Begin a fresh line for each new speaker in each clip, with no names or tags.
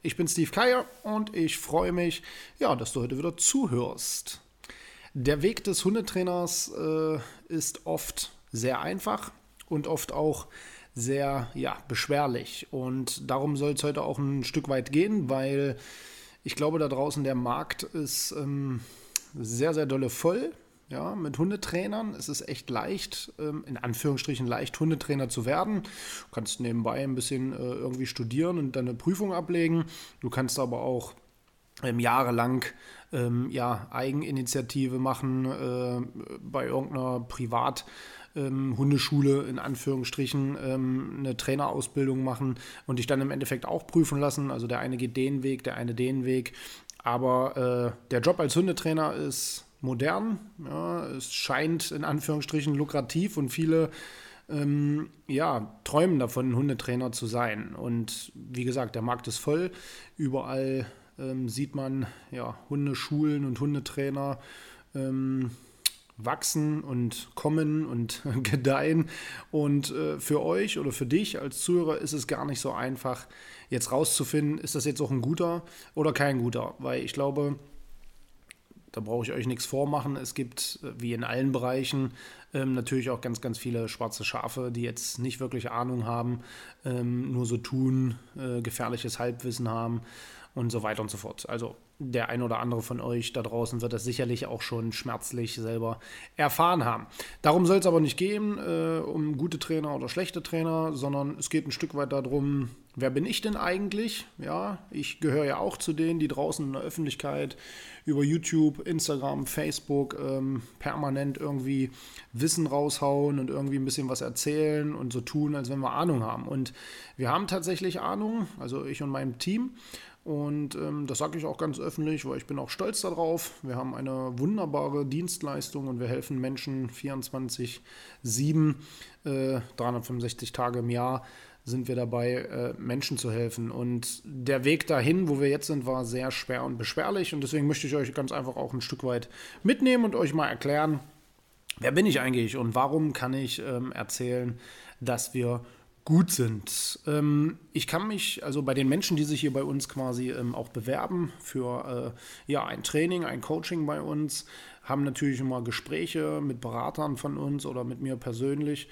Ich bin Steve Keier und ich freue mich, ja, dass du heute wieder zuhörst. Der Weg des Hundetrainers äh, ist oft sehr einfach und oft auch sehr ja, beschwerlich. Und darum soll es heute auch ein Stück weit gehen, weil ich glaube, da draußen der Markt ist ähm, sehr, sehr dolle voll ja, mit Hundetrainern ist es echt leicht, ähm, in Anführungsstrichen leicht, Hundetrainer zu werden. Du kannst nebenbei ein bisschen äh, irgendwie studieren und dann eine Prüfung ablegen. Du kannst aber auch ähm, jahrelang ähm, ja, Eigeninitiative machen äh, bei irgendeiner Privat- Hundeschule in Anführungsstrichen eine Trainerausbildung machen und dich dann im Endeffekt auch prüfen lassen. Also der eine geht den Weg, der eine den Weg. Aber äh, der Job als Hundetrainer ist modern. Ja, es scheint in Anführungsstrichen lukrativ und viele ähm, ja, träumen davon, Hundetrainer zu sein. Und wie gesagt, der Markt ist voll. Überall ähm, sieht man ja, Hundeschulen und Hundetrainer. Ähm, wachsen und kommen und gedeihen. Und äh, für euch oder für dich als Zuhörer ist es gar nicht so einfach, jetzt rauszufinden, ist das jetzt auch ein guter oder kein guter. Weil ich glaube, da brauche ich euch nichts vormachen. Es gibt, äh, wie in allen Bereichen, ähm, natürlich auch ganz, ganz viele schwarze Schafe, die jetzt nicht wirklich Ahnung haben, ähm, nur so tun, äh, gefährliches Halbwissen haben und so weiter und so fort. Also der ein oder andere von euch da draußen wird das sicherlich auch schon schmerzlich selber erfahren haben. Darum soll es aber nicht gehen, äh, um gute Trainer oder schlechte Trainer, sondern es geht ein Stück weit darum, wer bin ich denn eigentlich? Ja, ich gehöre ja auch zu denen, die draußen in der Öffentlichkeit über YouTube, Instagram, Facebook ähm, permanent irgendwie Wissen raushauen und irgendwie ein bisschen was erzählen und so tun, als wenn wir Ahnung haben. Und wir haben tatsächlich Ahnung, also ich und mein Team. Und ähm, das sage ich auch ganz öffentlich, weil ich bin auch stolz darauf. Wir haben eine wunderbare Dienstleistung und wir helfen Menschen 24-7, äh, 365 Tage im Jahr sind wir dabei, äh, Menschen zu helfen. Und der Weg dahin, wo wir jetzt sind, war sehr schwer und beschwerlich. Und deswegen möchte ich euch ganz einfach auch ein Stück weit mitnehmen und euch mal erklären, wer bin ich eigentlich und warum kann ich ähm, erzählen, dass wir gut sind. Ähm, ich kann mich, also bei den Menschen, die sich hier bei uns quasi ähm, auch bewerben für äh, ja, ein Training, ein Coaching bei uns, haben natürlich immer Gespräche mit Beratern von uns oder mit mir persönlich.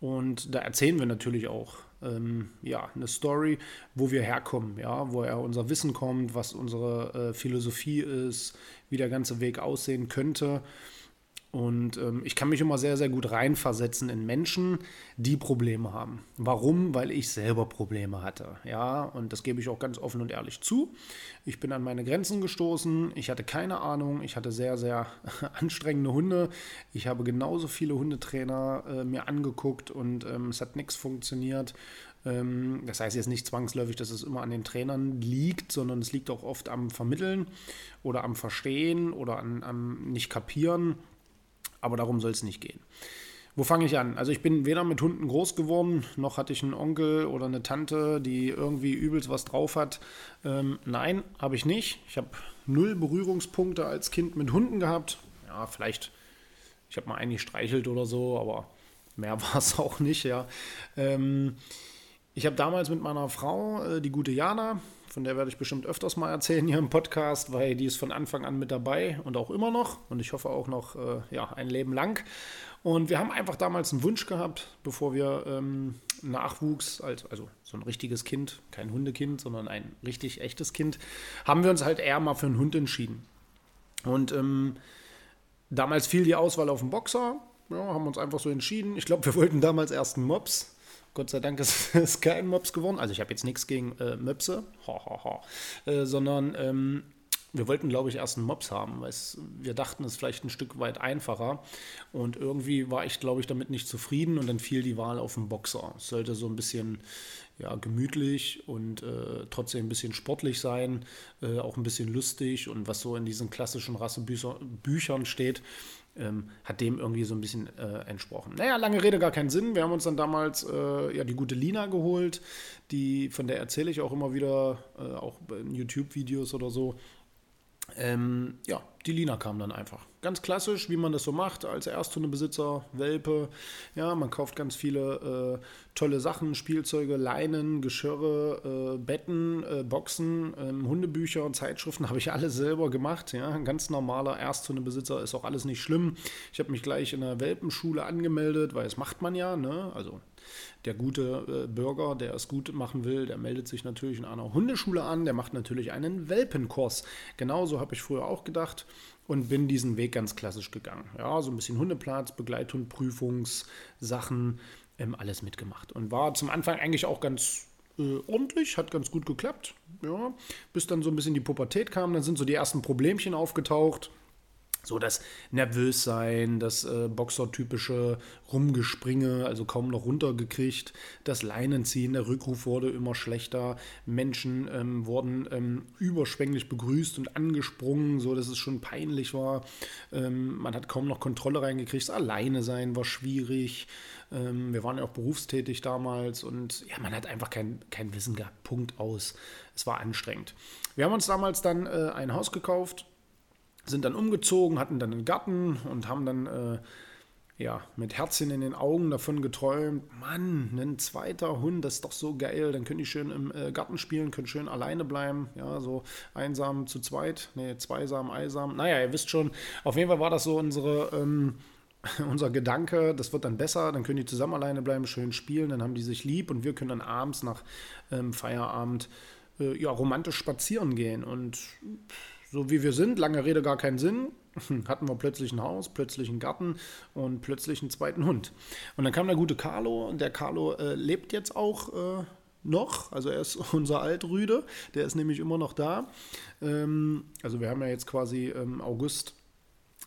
Und da erzählen wir natürlich auch ähm, ja, eine Story, wo wir herkommen, ja, woher unser Wissen kommt, was unsere äh, Philosophie ist, wie der ganze Weg aussehen könnte. Und ähm, ich kann mich immer sehr, sehr gut reinversetzen in Menschen, die Probleme haben. Warum? Weil ich selber Probleme hatte. Ja, und das gebe ich auch ganz offen und ehrlich zu. Ich bin an meine Grenzen gestoßen. Ich hatte keine Ahnung. Ich hatte sehr, sehr anstrengende Hunde. Ich habe genauso viele Hundetrainer äh, mir angeguckt und ähm, es hat nichts funktioniert. Ähm, das heißt jetzt nicht zwangsläufig, dass es immer an den Trainern liegt, sondern es liegt auch oft am Vermitteln oder am Verstehen oder an, am Nicht-Kapieren aber darum soll es nicht gehen. Wo fange ich an? Also ich bin weder mit Hunden groß geworden, noch hatte ich einen Onkel oder eine Tante, die irgendwie übelst was drauf hat. Ähm, nein, habe ich nicht. Ich habe null Berührungspunkte als Kind mit Hunden gehabt. Ja, vielleicht, ich habe mal einen gestreichelt oder so, aber mehr war es auch nicht, ja. Ähm, ich habe damals mit meiner Frau, äh, die gute Jana, von der werde ich bestimmt öfters mal erzählen hier im Podcast, weil die ist von Anfang an mit dabei und auch immer noch und ich hoffe auch noch äh, ja, ein Leben lang. Und wir haben einfach damals einen Wunsch gehabt, bevor wir ähm, Nachwuchs, als, also so ein richtiges Kind, kein Hundekind, sondern ein richtig echtes Kind, haben wir uns halt eher mal für einen Hund entschieden. Und ähm, damals fiel die Auswahl auf den Boxer, ja, haben uns einfach so entschieden. Ich glaube, wir wollten damals erst einen Mops Gott sei Dank ist es kein Mops geworden. Also ich habe jetzt nichts gegen äh, Möpse, ha, ha, ha. Äh, sondern ähm, wir wollten, glaube ich, erst einen Mops haben, weil wir dachten, es ist vielleicht ein Stück weit einfacher. Und irgendwie war ich, glaube ich, damit nicht zufrieden und dann fiel die Wahl auf den Boxer. Es sollte so ein bisschen ja, gemütlich und äh, trotzdem ein bisschen sportlich sein, äh, auch ein bisschen lustig und was so in diesen klassischen Rassebüchern steht, ähm, hat dem irgendwie so ein bisschen äh, entsprochen. Naja, lange Rede, gar keinen Sinn. Wir haben uns dann damals äh, ja die gute Lina geholt, die, von der erzähle ich auch immer wieder, äh, auch in YouTube-Videos oder so. Ähm, ja, die Lina kam dann einfach. Ganz klassisch, wie man das so macht, als Ersthundebesitzer, Welpe. Ja, man kauft ganz viele äh, tolle Sachen, Spielzeuge, Leinen, Geschirre, äh, Betten, äh, Boxen, ähm, Hundebücher und Zeitschriften habe ich alles selber gemacht. Ja, ein ganz normaler Ersthundebesitzer ist auch alles nicht schlimm. Ich habe mich gleich in der Welpenschule angemeldet, weil das macht man ja. Ne? Also der gute äh, Bürger, der es gut machen will, der meldet sich natürlich in einer Hundeschule an, der macht natürlich einen Welpenkurs. Genauso habe ich früher auch gedacht und bin diesen Weg ganz klassisch gegangen. Ja, so ein bisschen Hundeplatz, Begleithundprüfungssachen, ähm, alles mitgemacht. Und war zum Anfang eigentlich auch ganz äh, ordentlich, hat ganz gut geklappt. Ja, bis dann so ein bisschen die Pubertät kam, dann sind so die ersten Problemchen aufgetaucht. So das Nervössein, das äh, Boxer-typische Rumgespringe, also kaum noch runtergekriegt, das Leinenziehen, der Rückruf wurde immer schlechter, Menschen ähm, wurden ähm, überschwänglich begrüßt und angesprungen, so dass es schon peinlich war. Ähm, man hat kaum noch Kontrolle reingekriegt, alleine sein war schwierig. Ähm, wir waren ja auch berufstätig damals und ja, man hat einfach kein, kein Wissen gehabt, Punkt aus. Es war anstrengend. Wir haben uns damals dann äh, ein Haus gekauft sind dann umgezogen, hatten dann einen Garten und haben dann äh, ja, mit Herzchen in den Augen davon geträumt, Mann, ein zweiter Hund, das ist doch so geil, dann können die schön im äh, Garten spielen, können schön alleine bleiben, ja, so einsam zu zweit, nee, zweisam, eisam, naja, ihr wisst schon, auf jeden Fall war das so unsere, ähm, unser Gedanke, das wird dann besser, dann können die zusammen alleine bleiben, schön spielen, dann haben die sich lieb und wir können dann abends nach ähm, Feierabend äh, ja, romantisch spazieren gehen und so wie wir sind, lange Rede gar keinen Sinn, hatten wir plötzlich ein Haus, plötzlich einen Garten und plötzlich einen zweiten Hund. Und dann kam der gute Carlo und der Carlo äh, lebt jetzt auch äh, noch, also er ist unser Altrüde, der ist nämlich immer noch da. Ähm, also wir haben ja jetzt quasi ähm, August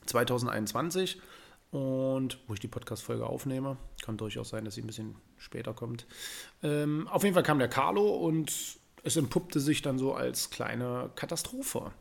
2021 und wo ich die Podcast-Folge aufnehme, kann durchaus sein, dass sie ein bisschen später kommt. Ähm, auf jeden Fall kam der Carlo und es entpuppte sich dann so als kleine Katastrophe.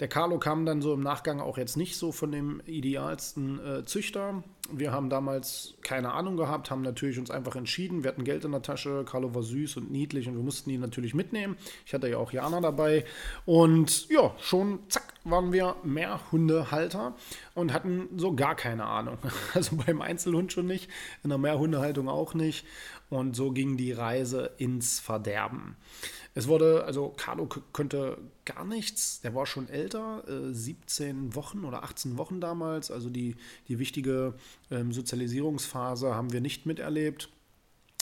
Der Carlo kam dann so im Nachgang auch jetzt nicht so von dem idealsten äh, Züchter. Wir haben damals keine Ahnung gehabt, haben natürlich uns einfach entschieden. Wir hatten Geld in der Tasche, Carlo war süß und niedlich und wir mussten ihn natürlich mitnehmen. Ich hatte ja auch Jana dabei und ja, schon zack, waren wir mehr Hundehalter und hatten so gar keine Ahnung. Also beim Einzelhund schon nicht, in der Mehrhundehaltung auch nicht. Und so ging die Reise ins Verderben. Es wurde, also Carlo könnte gar nichts, der war schon älter, äh, 17 Wochen oder 18 Wochen damals, also die, die wichtige ähm, Sozialisierungsphase haben wir nicht miterlebt.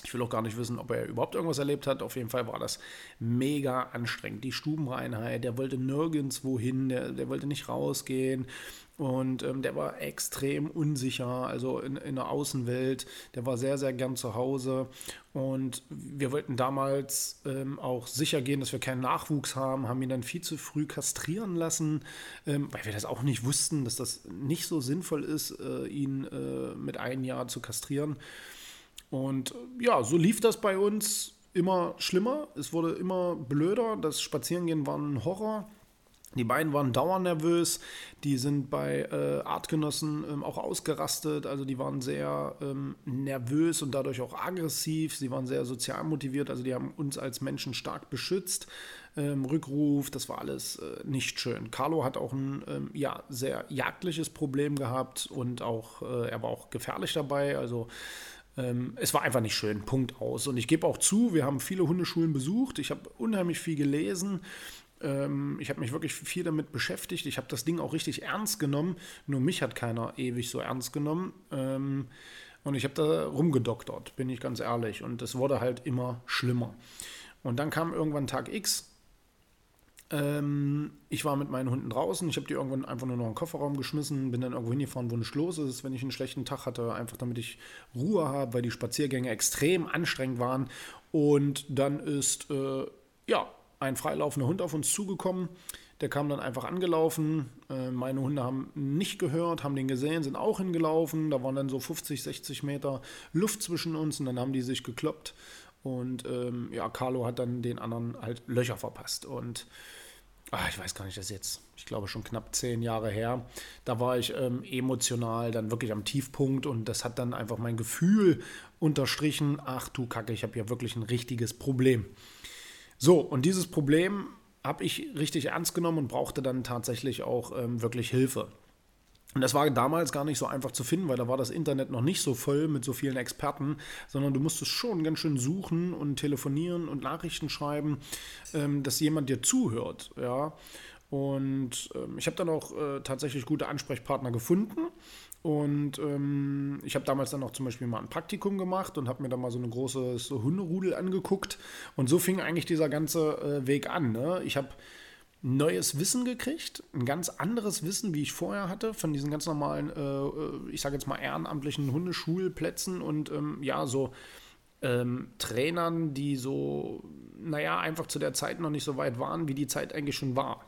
Ich will auch gar nicht wissen, ob er überhaupt irgendwas erlebt hat. Auf jeden Fall war das mega anstrengend. Die Stubenreinheit, der wollte nirgends wohin, der, der wollte nicht rausgehen. Und ähm, der war extrem unsicher, also in, in der Außenwelt. Der war sehr, sehr gern zu Hause. Und wir wollten damals ähm, auch sicher gehen, dass wir keinen Nachwuchs haben, haben ihn dann viel zu früh kastrieren lassen, ähm, weil wir das auch nicht wussten, dass das nicht so sinnvoll ist, äh, ihn äh, mit einem Jahr zu kastrieren. Und ja, so lief das bei uns immer schlimmer. Es wurde immer blöder. Das Spazierengehen war ein Horror. Die beiden waren dauernervös, die sind bei äh, Artgenossen ähm, auch ausgerastet, also die waren sehr ähm, nervös und dadurch auch aggressiv, sie waren sehr sozial motiviert, also die haben uns als Menschen stark beschützt. Ähm, Rückruf, das war alles äh, nicht schön. Carlo hat auch ein ähm, ja, sehr jagdliches Problem gehabt und auch, äh, er war auch gefährlich dabei, also ähm, es war einfach nicht schön, Punkt aus. Und ich gebe auch zu, wir haben viele Hundeschulen besucht, ich habe unheimlich viel gelesen ähm, ich habe mich wirklich viel damit beschäftigt. Ich habe das Ding auch richtig ernst genommen. Nur mich hat keiner ewig so ernst genommen. Ähm, und ich habe da rumgedoktert, bin ich ganz ehrlich. Und es wurde halt immer schlimmer. Und dann kam irgendwann Tag X. Ähm, ich war mit meinen Hunden draußen. Ich habe die irgendwann einfach nur noch in den Kofferraum geschmissen, bin dann irgendwo hingefahren, wo nicht los ist, wenn ich einen schlechten Tag hatte, einfach damit ich Ruhe habe, weil die Spaziergänge extrem anstrengend waren. Und dann ist äh, ja ein freilaufender Hund auf uns zugekommen. Der kam dann einfach angelaufen. Äh, meine Hunde haben nicht gehört, haben den gesehen, sind auch hingelaufen. Da waren dann so 50, 60 Meter Luft zwischen uns und dann haben die sich gekloppt. Und ähm, ja, Carlo hat dann den anderen halt Löcher verpasst. Und ach, ich weiß gar nicht, das jetzt, ich glaube schon knapp zehn Jahre her. Da war ich ähm, emotional dann wirklich am Tiefpunkt und das hat dann einfach mein Gefühl unterstrichen. Ach du Kacke, ich habe ja wirklich ein richtiges Problem. So, und dieses Problem habe ich richtig ernst genommen und brauchte dann tatsächlich auch ähm, wirklich Hilfe. Und das war damals gar nicht so einfach zu finden, weil da war das Internet noch nicht so voll mit so vielen Experten, sondern du musstest schon ganz schön suchen und telefonieren und Nachrichten schreiben, ähm, dass jemand dir zuhört. Ja. Und ähm, ich habe dann auch äh, tatsächlich gute Ansprechpartner gefunden. Und ähm, ich habe damals dann auch zum Beispiel mal ein Praktikum gemacht und habe mir dann mal so ein großes Hunderudel angeguckt. Und so fing eigentlich dieser ganze äh, Weg an. Ne? Ich habe neues Wissen gekriegt, ein ganz anderes Wissen, wie ich vorher hatte, von diesen ganz normalen, äh, äh ich sage jetzt mal ehrenamtlichen Hundeschulplätzen und ähm, ja, so ähm, Trainern, die so, naja, einfach zu der Zeit noch nicht so weit waren, wie die Zeit eigentlich schon war.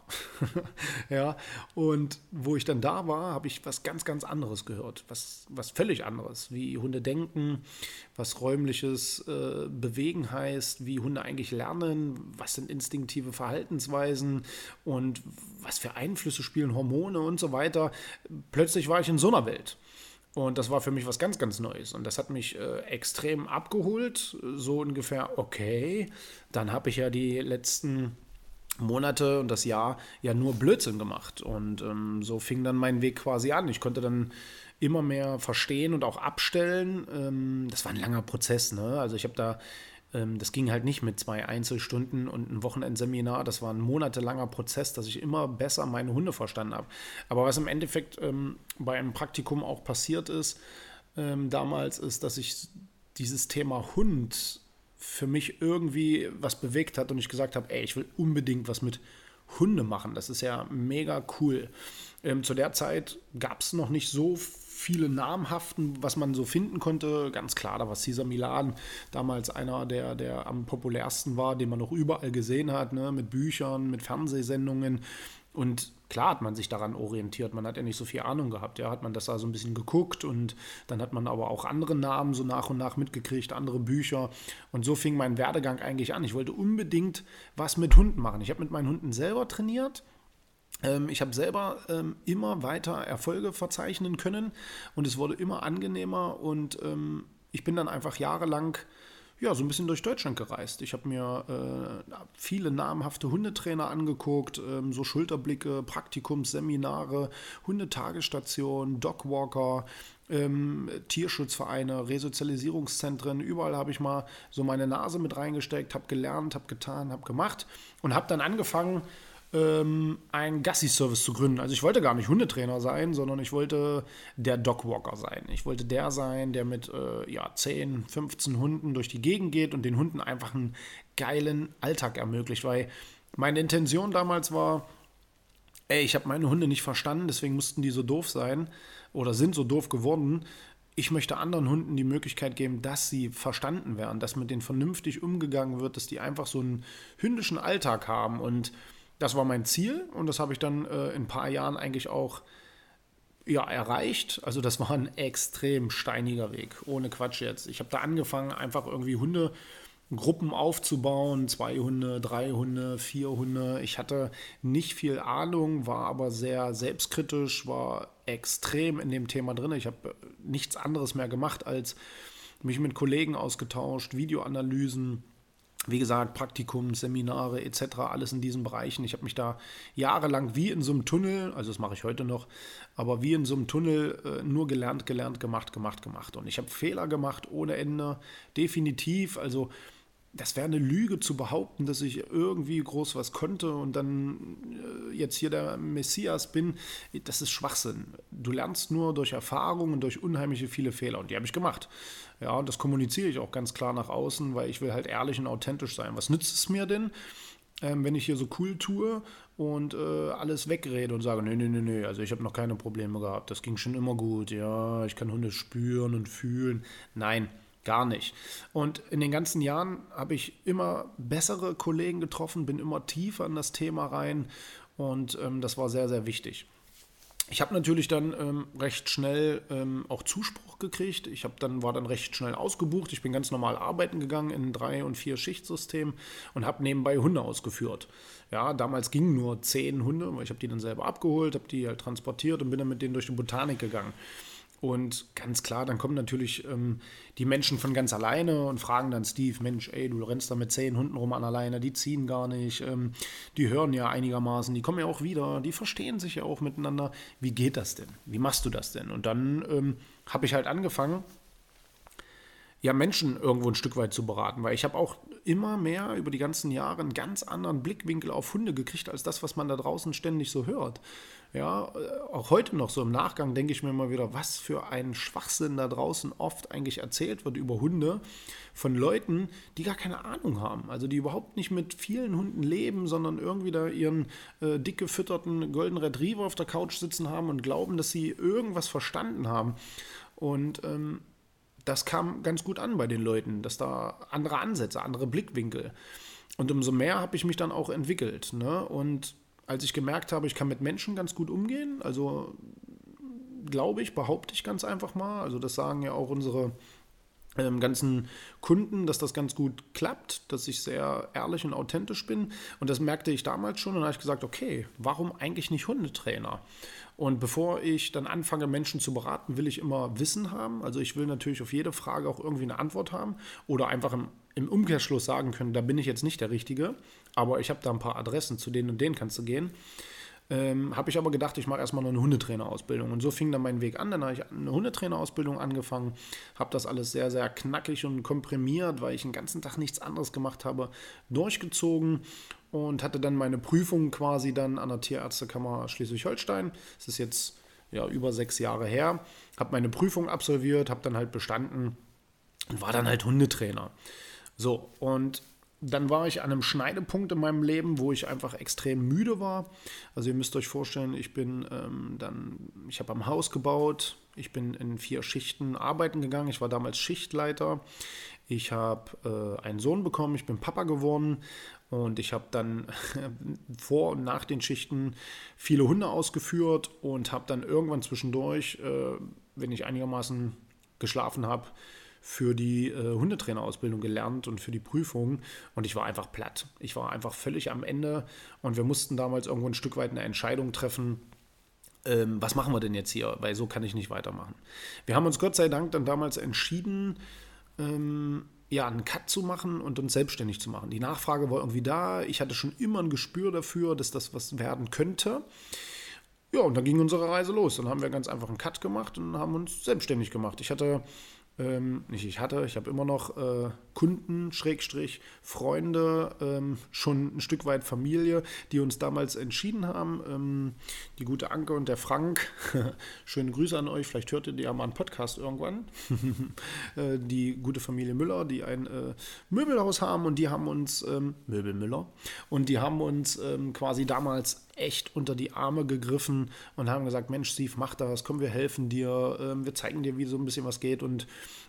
ja, und wo ich dann da war, habe ich was ganz, ganz anderes gehört. Was, was völlig anderes, wie Hunde denken, was räumliches äh, Bewegen heißt, wie Hunde eigentlich lernen, was sind instinktive Verhaltensweisen und was für Einflüsse spielen Hormone und so weiter. Plötzlich war ich in so einer Welt. Und das war für mich was ganz, ganz Neues. Und das hat mich äh, extrem abgeholt. So ungefähr, okay, dann habe ich ja die letzten Monate und das Jahr ja nur Blödsinn gemacht. Und ähm, so fing dann mein Weg quasi an. Ich konnte dann immer mehr verstehen und auch abstellen. Ähm, das war ein langer Prozess. Ne? Also ich habe da das ging halt nicht mit zwei Einzelstunden und einem Wochenendseminar. Das war ein monatelanger Prozess, dass ich immer besser meine Hunde verstanden habe. Aber was im Endeffekt ähm, bei einem Praktikum auch passiert ist, ähm, damals ist, dass ich dieses Thema Hund für mich irgendwie was bewegt hat und ich gesagt habe, ey, ich will unbedingt was mit Hunde machen. Das ist ja mega cool. Ähm, zu der Zeit gab es noch nicht so viele namhaften, was man so finden konnte. Ganz klar, da war Cesar Milan damals einer, der, der am populärsten war, den man noch überall gesehen hat, ne? mit Büchern, mit Fernsehsendungen. Und klar hat man sich daran orientiert. Man hat ja nicht so viel Ahnung gehabt. Ja, hat man das da so ein bisschen geguckt und dann hat man aber auch andere Namen so nach und nach mitgekriegt, andere Bücher. Und so fing mein Werdegang eigentlich an. Ich wollte unbedingt was mit Hunden machen. Ich habe mit meinen Hunden selber trainiert ich habe selber ähm, immer weiter Erfolge verzeichnen können und es wurde immer angenehmer und ähm, ich bin dann einfach jahrelang ja, so ein bisschen durch Deutschland gereist. Ich habe mir äh, viele namhafte Hundetrainer angeguckt, ähm, so Schulterblicke, Praktikumsseminare, Hundetagesstationen, Dogwalker, ähm, Tierschutzvereine, Resozialisierungszentren. Überall habe ich mal so meine Nase mit reingesteckt, habe gelernt, habe getan, habe gemacht und habe dann angefangen, ähm, einen Gassi-Service zu gründen. Also ich wollte gar nicht Hundetrainer sein, sondern ich wollte der Dogwalker sein. Ich wollte der sein, der mit äh, ja, 10, 15 Hunden durch die Gegend geht und den Hunden einfach einen geilen Alltag ermöglicht. Weil meine Intention damals war, ey, ich habe meine Hunde nicht verstanden, deswegen mussten die so doof sein oder sind so doof geworden. Ich möchte anderen Hunden die Möglichkeit geben, dass sie verstanden werden, dass mit denen vernünftig umgegangen wird, dass die einfach so einen hündischen Alltag haben und das war mein Ziel und das habe ich dann äh, in ein paar Jahren eigentlich auch ja, erreicht. Also das war ein extrem steiniger Weg, ohne Quatsch jetzt. Ich habe da angefangen, einfach irgendwie Hundegruppen aufzubauen, zwei Hunde, drei Hunde, vier Hunde. Ich hatte nicht viel Ahnung, war aber sehr selbstkritisch, war extrem in dem Thema drin. Ich habe äh, nichts anderes mehr gemacht, als mich mit Kollegen ausgetauscht, Videoanalysen, wie gesagt, Praktikum, Seminare etc., alles in diesen Bereichen. Ich habe mich da jahrelang wie in so einem Tunnel, also das mache ich heute noch, aber wie in so einem Tunnel äh, nur gelernt, gelernt, gemacht, gemacht, gemacht. Und ich habe Fehler gemacht ohne Ende, definitiv. Also das wäre eine Lüge zu behaupten, dass ich irgendwie groß was konnte und dann äh, jetzt hier der Messias bin. Das ist Schwachsinn. Du lernst nur durch Erfahrung und durch unheimliche viele Fehler und die habe ich gemacht. Ja, und das kommuniziere ich auch ganz klar nach außen, weil ich will halt ehrlich und authentisch sein. Was nützt es mir denn? ähm, wenn ich hier so cool tue und äh, alles wegrede und sage, nee, nee, nee, nee, also ich habe noch keine Probleme gehabt, das ging schon immer gut, ja, ich kann Hunde spüren und fühlen. Nein, gar nicht. Und in den ganzen Jahren habe ich immer bessere Kollegen getroffen, bin immer tiefer in das Thema rein und ähm, das war sehr, sehr wichtig. Ich habe natürlich dann ähm, recht schnell ähm, auch Zuspruch gekriegt. Ich habe dann war dann recht schnell ausgebucht. Ich bin ganz normal arbeiten gegangen in drei und vier Schichtsystem und habe nebenbei Hunde ausgeführt. Ja, damals gingen nur zehn Hunde, weil ich habe die dann selber abgeholt, habe die halt transportiert und bin dann mit denen durch die Botanik gegangen. Und ganz klar, dann kommen natürlich ähm, die Menschen von ganz alleine und fragen dann Steve, Mensch, ey, du rennst da mit zehn Hunden rum an alleine, die ziehen gar nicht, ähm, die hören ja einigermaßen, die kommen ja auch wieder, die verstehen sich ja auch miteinander. Wie geht das denn? Wie machst du das denn? Und dann ähm, habe ich halt angefangen, ja, Menschen irgendwo ein Stück weit zu beraten, weil ich habe auch immer mehr über die ganzen Jahre einen ganz anderen Blickwinkel auf Hunde gekriegt, als das, was man da draußen ständig so hört. Ja, äh, auch heute noch so im Nachgang denke ich mir immer wieder, was für ein Schwachsinn da draußen oft eigentlich erzählt wird über Hunde von Leuten, die gar keine Ahnung haben. Also die überhaupt nicht mit vielen Hunden leben, sondern irgendwie da ihren äh, dick gefütterten Golden Retriever auf der Couch sitzen haben und glauben, dass sie irgendwas verstanden haben. Und ähm, das kam ganz gut an bei den Leuten, dass da andere Ansätze, andere Blickwinkel. Und umso mehr habe ich mich dann auch entwickelt. Ne? Und als ich gemerkt habe, ich kann mit Menschen ganz gut umgehen, also glaube ich, behaupte ich ganz einfach mal, also das sagen ja auch unsere ganzen Kunden, dass das ganz gut klappt, dass ich sehr ehrlich und authentisch bin. Und das merkte ich damals schon und habe ich gesagt, okay, warum eigentlich nicht Hundetrainer? Und bevor ich dann anfange, Menschen zu beraten, will ich immer Wissen haben. Also ich will natürlich auf jede Frage auch irgendwie eine Antwort haben oder einfach im, im Umkehrschluss sagen können, da bin ich jetzt nicht der Richtige, aber ich habe da ein paar Adressen, zu denen und denen kannst du gehen. Ähm, habe ich aber gedacht, ich mache erstmal noch eine Hundetrainerausbildung. Und so fing dann mein Weg an. Dann habe ich eine Hundetrainerausbildung angefangen, habe das alles sehr, sehr knackig und komprimiert, weil ich den ganzen Tag nichts anderes gemacht habe, durchgezogen und hatte dann meine Prüfung quasi dann an der Tierärztekammer Schleswig-Holstein. Das ist jetzt ja über sechs Jahre her. Habe meine Prüfung absolviert, habe dann halt bestanden und war dann halt Hundetrainer. So, und dann war ich an einem Schneidepunkt in meinem Leben, wo ich einfach extrem müde war. Also ihr müsst euch vorstellen, ich bin ähm, dann, ich habe am Haus gebaut, ich bin in vier Schichten arbeiten gegangen. Ich war damals Schichtleiter. Ich habe äh, einen Sohn bekommen, ich bin Papa geworden und ich habe dann vor und nach den Schichten viele Hunde ausgeführt und habe dann irgendwann zwischendurch, äh, wenn ich einigermaßen geschlafen habe, für die äh, Hundetrainerausbildung gelernt und für die Prüfung und ich war einfach platt. Ich war einfach völlig am Ende und wir mussten damals irgendwo ein Stück weit eine Entscheidung treffen. Ähm, was machen wir denn jetzt hier? Weil so kann ich nicht weitermachen. Wir haben uns Gott sei Dank dann damals entschieden, ähm, ja, einen Cut zu machen und uns selbstständig zu machen. Die Nachfrage war irgendwie da. Ich hatte schon immer ein Gespür dafür, dass das was werden könnte. Ja, und dann ging unsere Reise los. Dann haben wir ganz einfach einen Cut gemacht und haben uns selbstständig gemacht. Ich hatte ähm, nicht ich hatte, ich habe immer noch äh, Kunden, Schrägstrich, Freunde, ähm, schon ein Stück weit Familie, die uns damals entschieden haben. Ähm, die gute Anke und der Frank, schöne Grüße an euch, vielleicht hört ihr ja mal einen Podcast irgendwann. äh, die gute Familie Müller, die ein äh, Möbelhaus haben und die haben uns, ähm, Möbel Müller, und die haben uns ähm, quasi damals echt unter die Arme gegriffen und haben gesagt, Mensch, Steve, mach das, komm, wir helfen dir, ähm, wir zeigen dir, wie so ein bisschen was geht. Und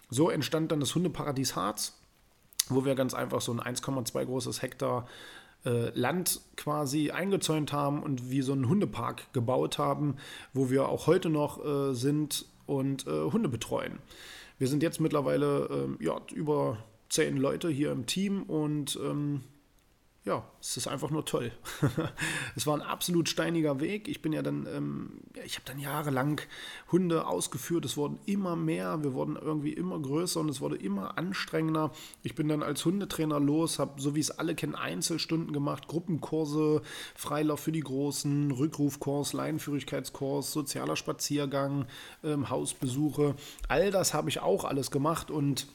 so entstand dann das Hundeparadies Harz, wo wir ganz einfach so ein 1,2 großes Hektar äh, Land quasi eingezäunt haben und wie so einen Hundepark gebaut haben, wo wir auch heute noch äh, sind und äh, Hunde betreuen. Wir sind jetzt mittlerweile äh, ja, über zehn Leute hier im Team und ähm, ja, es ist einfach nur toll. es war ein absolut steiniger Weg. Ich bin ja dann, ähm, ich habe dann jahrelang Hunde ausgeführt. Es wurden immer mehr, wir wurden irgendwie immer größer und es wurde immer anstrengender. Ich bin dann als Hundetrainer los, habe, so wie es alle kennen, Einzelstunden gemacht, Gruppenkurse, Freilauf für die Großen, Rückrufkurs, Leinenführigkeitskurs, sozialer Spaziergang, ähm, Hausbesuche. All das habe ich auch alles gemacht und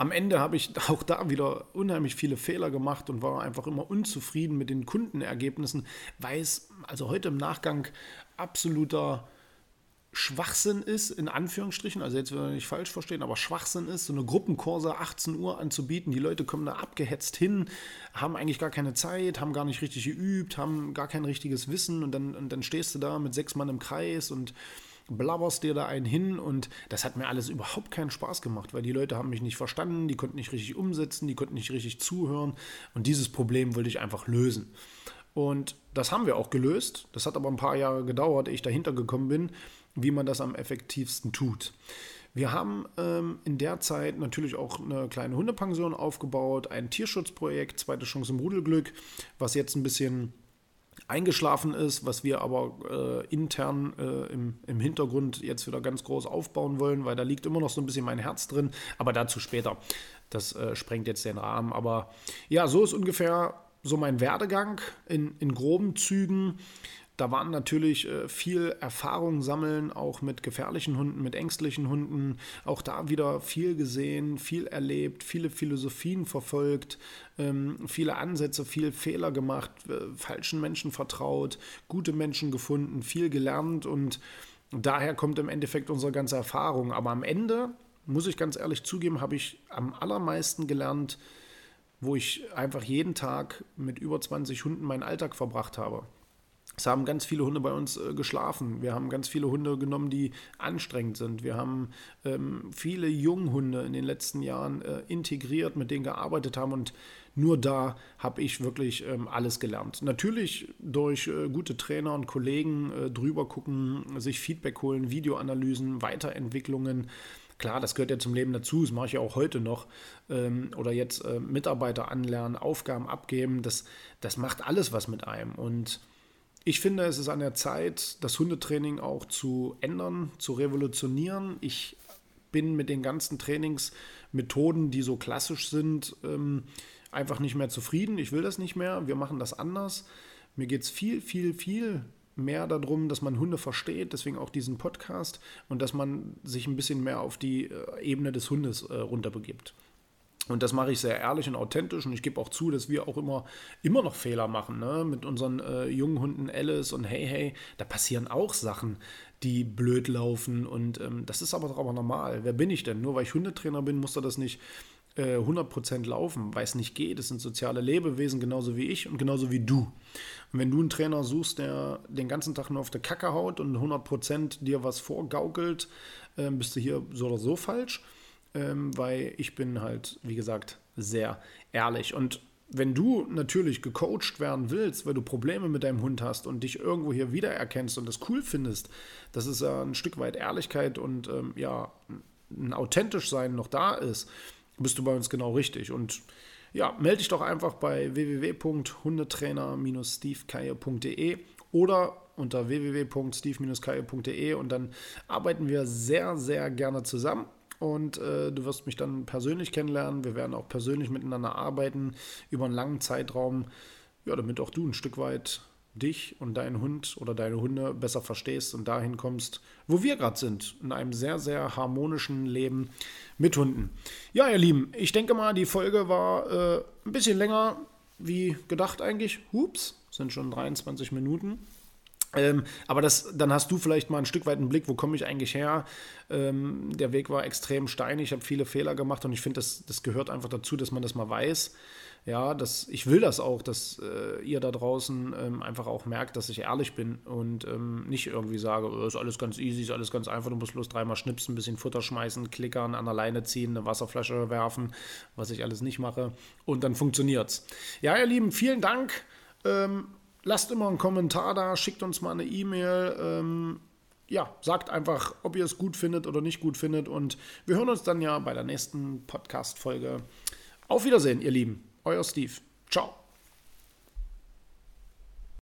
am Ende habe ich auch da wieder unheimlich viele Fehler gemacht und war einfach immer unzufrieden mit den Kundenergebnissen, weil es also heute im Nachgang absoluter Schwachsinn ist, in Anführungsstrichen, also jetzt will ich nicht falsch verstehen, aber Schwachsinn ist, so eine Gruppenkurse 18 Uhr anzubieten. Die Leute kommen da abgehetzt hin, haben eigentlich gar keine Zeit, haben gar nicht richtig geübt, haben gar kein richtiges Wissen und dann, und dann stehst du da mit sechs Mann im Kreis und blabberst dir da einen hin und das hat mir alles überhaupt keinen Spaß gemacht, weil die Leute haben mich nicht verstanden, die konnten nicht richtig umsetzen, die konnten nicht richtig zuhören und dieses Problem wollte ich einfach lösen. Und das haben wir auch gelöst. Das hat aber ein paar Jahre gedauert, ehe ich dahinter gekommen bin wie man das am effektivsten tut. Wir haben ähm, in der Zeit natürlich auch eine kleine Hundepension aufgebaut, ein Tierschutzprojekt, zweite Chance im Rudelglück, was jetzt ein bisschen eingeschlafen ist, was wir aber äh, intern äh, im, im Hintergrund jetzt wieder ganz groß aufbauen wollen, weil da liegt immer noch so ein bisschen mein Herz drin, aber dazu später. Das äh, sprengt jetzt den Rahmen. Aber ja, so ist ungefähr so mein Werdegang in, in groben Zügen. Da waren natürlich äh, viel Erfahrung sammeln, auch mit gefährlichen Hunden, mit ängstlichen Hunden. Auch da wieder viel gesehen, viel erlebt, viele Philosophien verfolgt, ähm, viele Ansätze, viel Fehler gemacht, äh, falschen Menschen vertraut, gute Menschen gefunden, viel gelernt und daher kommt im Endeffekt unsere ganze Erfahrung. Aber am Ende, muss ich ganz ehrlich zugeben, habe ich am allermeisten gelernt, wo ich einfach jeden Tag mit über 20 Hunden meinen Alltag verbracht habe. Es haben ganz viele Hunde bei uns äh, geschlafen. Wir haben ganz viele Hunde genommen, die anstrengend sind. Wir haben ähm, viele Junghunde in den letzten Jahren äh, integriert, mit denen gearbeitet haben und nur da habe ich wirklich ähm, alles gelernt. Natürlich durch äh, gute Trainer und Kollegen äh, drüber gucken, sich Feedback holen, Videoanalysen, Weiterentwicklungen. Klar, das gehört ja zum Leben dazu, das mache ich ja auch heute noch. Ähm, oder jetzt äh, Mitarbeiter anlernen, Aufgaben abgeben, das, das macht alles was mit einem. Und ich finde, es ist an der Zeit, das Hundetraining auch zu ändern, zu revolutionieren. Ich bin mit den ganzen Trainingsmethoden, die so klassisch sind, ähm, einfach nicht mehr zufrieden. Ich will das nicht mehr. Wir machen das anders. Mir geht es viel, viel, viel mehr darum, dass man Hunde versteht, deswegen auch diesen Podcast und dass man sich ein bisschen mehr auf die äh, Ebene des Hundes äh, runterbegibt. Und das mache ich sehr ehrlich und authentisch und ich gebe auch zu, dass wir auch immer, immer noch Fehler machen. Ne? Mit unseren äh, jungen Hunden Alice und Hey Hey, da passieren auch Sachen, die blöd laufen und ähm, das ist aber doch aber normal. Wer bin ich denn? Nur weil ich Hundetrainer bin, muss er das nicht äh, 100% laufen, weil es nicht geht. Es sind soziale Lebewesen, genauso wie ich und genauso wie du. Und wenn du einen Trainer suchst, der den ganzen Tag nur auf der Kacke haut und 100% dir was vorgaukelt, äh, bist du hier so oder so falsch ähm, weil ich bin halt, wie gesagt, sehr ehrlich. Und wenn du natürlich gecoacht werden willst, weil du Probleme mit deinem Hund hast und dich irgendwo hier wiedererkennst und das cool findest, dass es ja ein Stück weit Ehrlichkeit und ähm, ja, ein authentisch sein noch da ist, bist du bei uns genau richtig. Und ja, melde dich doch einfach bei www.hundetrainer-stevekeier.de oder unter www.steve-keier.de und dann arbeiten wir sehr, sehr gerne zusammen und äh, du wirst mich dann persönlich kennenlernen. Wir werden auch persönlich miteinander arbeiten über einen langen Zeitraum, ja, damit auch du ein Stück weit dich und deinen Hund oder deine Hunde besser verstehst und dahin kommst, wo wir gerade sind, in einem sehr, sehr harmonischen Leben mit Hunden. Ja, ihr Lieben, ich denke mal, die Folge war äh, ein bisschen länger wie gedacht eigentlich. Hups, sind schon 23 Minuten. Ähm, aber das, dann hast du vielleicht mal ein Stück weit einen Blick, wo komme ich eigentlich her? Ähm, der Weg war extrem steinig, ich habe viele Fehler gemacht und ich finde, das, das gehört einfach dazu, dass man das mal weiß. Ja, das, ich will das auch, dass äh, ihr da draußen ähm, einfach auch merkt, dass ich ehrlich bin und ähm, nicht irgendwie sage, oh, ist alles ganz easy, ist alles ganz einfach, du musst bloß dreimal schnipsen, ein bisschen Futter schmeißen, klickern, an der Leine ziehen, eine Wasserflasche werfen, was ich alles nicht mache und dann funktioniert's. Ja, ihr Lieben, vielen Dank. Ähm, lasst immer einen Kommentar da, schickt uns mal eine E-Mail. Ähm, ja, sagt einfach, ob ihr es gut findet oder nicht gut findet. Und wir hören uns dann ja bei der nächsten Podcast-Folge. Auf Wiedersehen, ihr Lieben. Euer Steve. Ciao.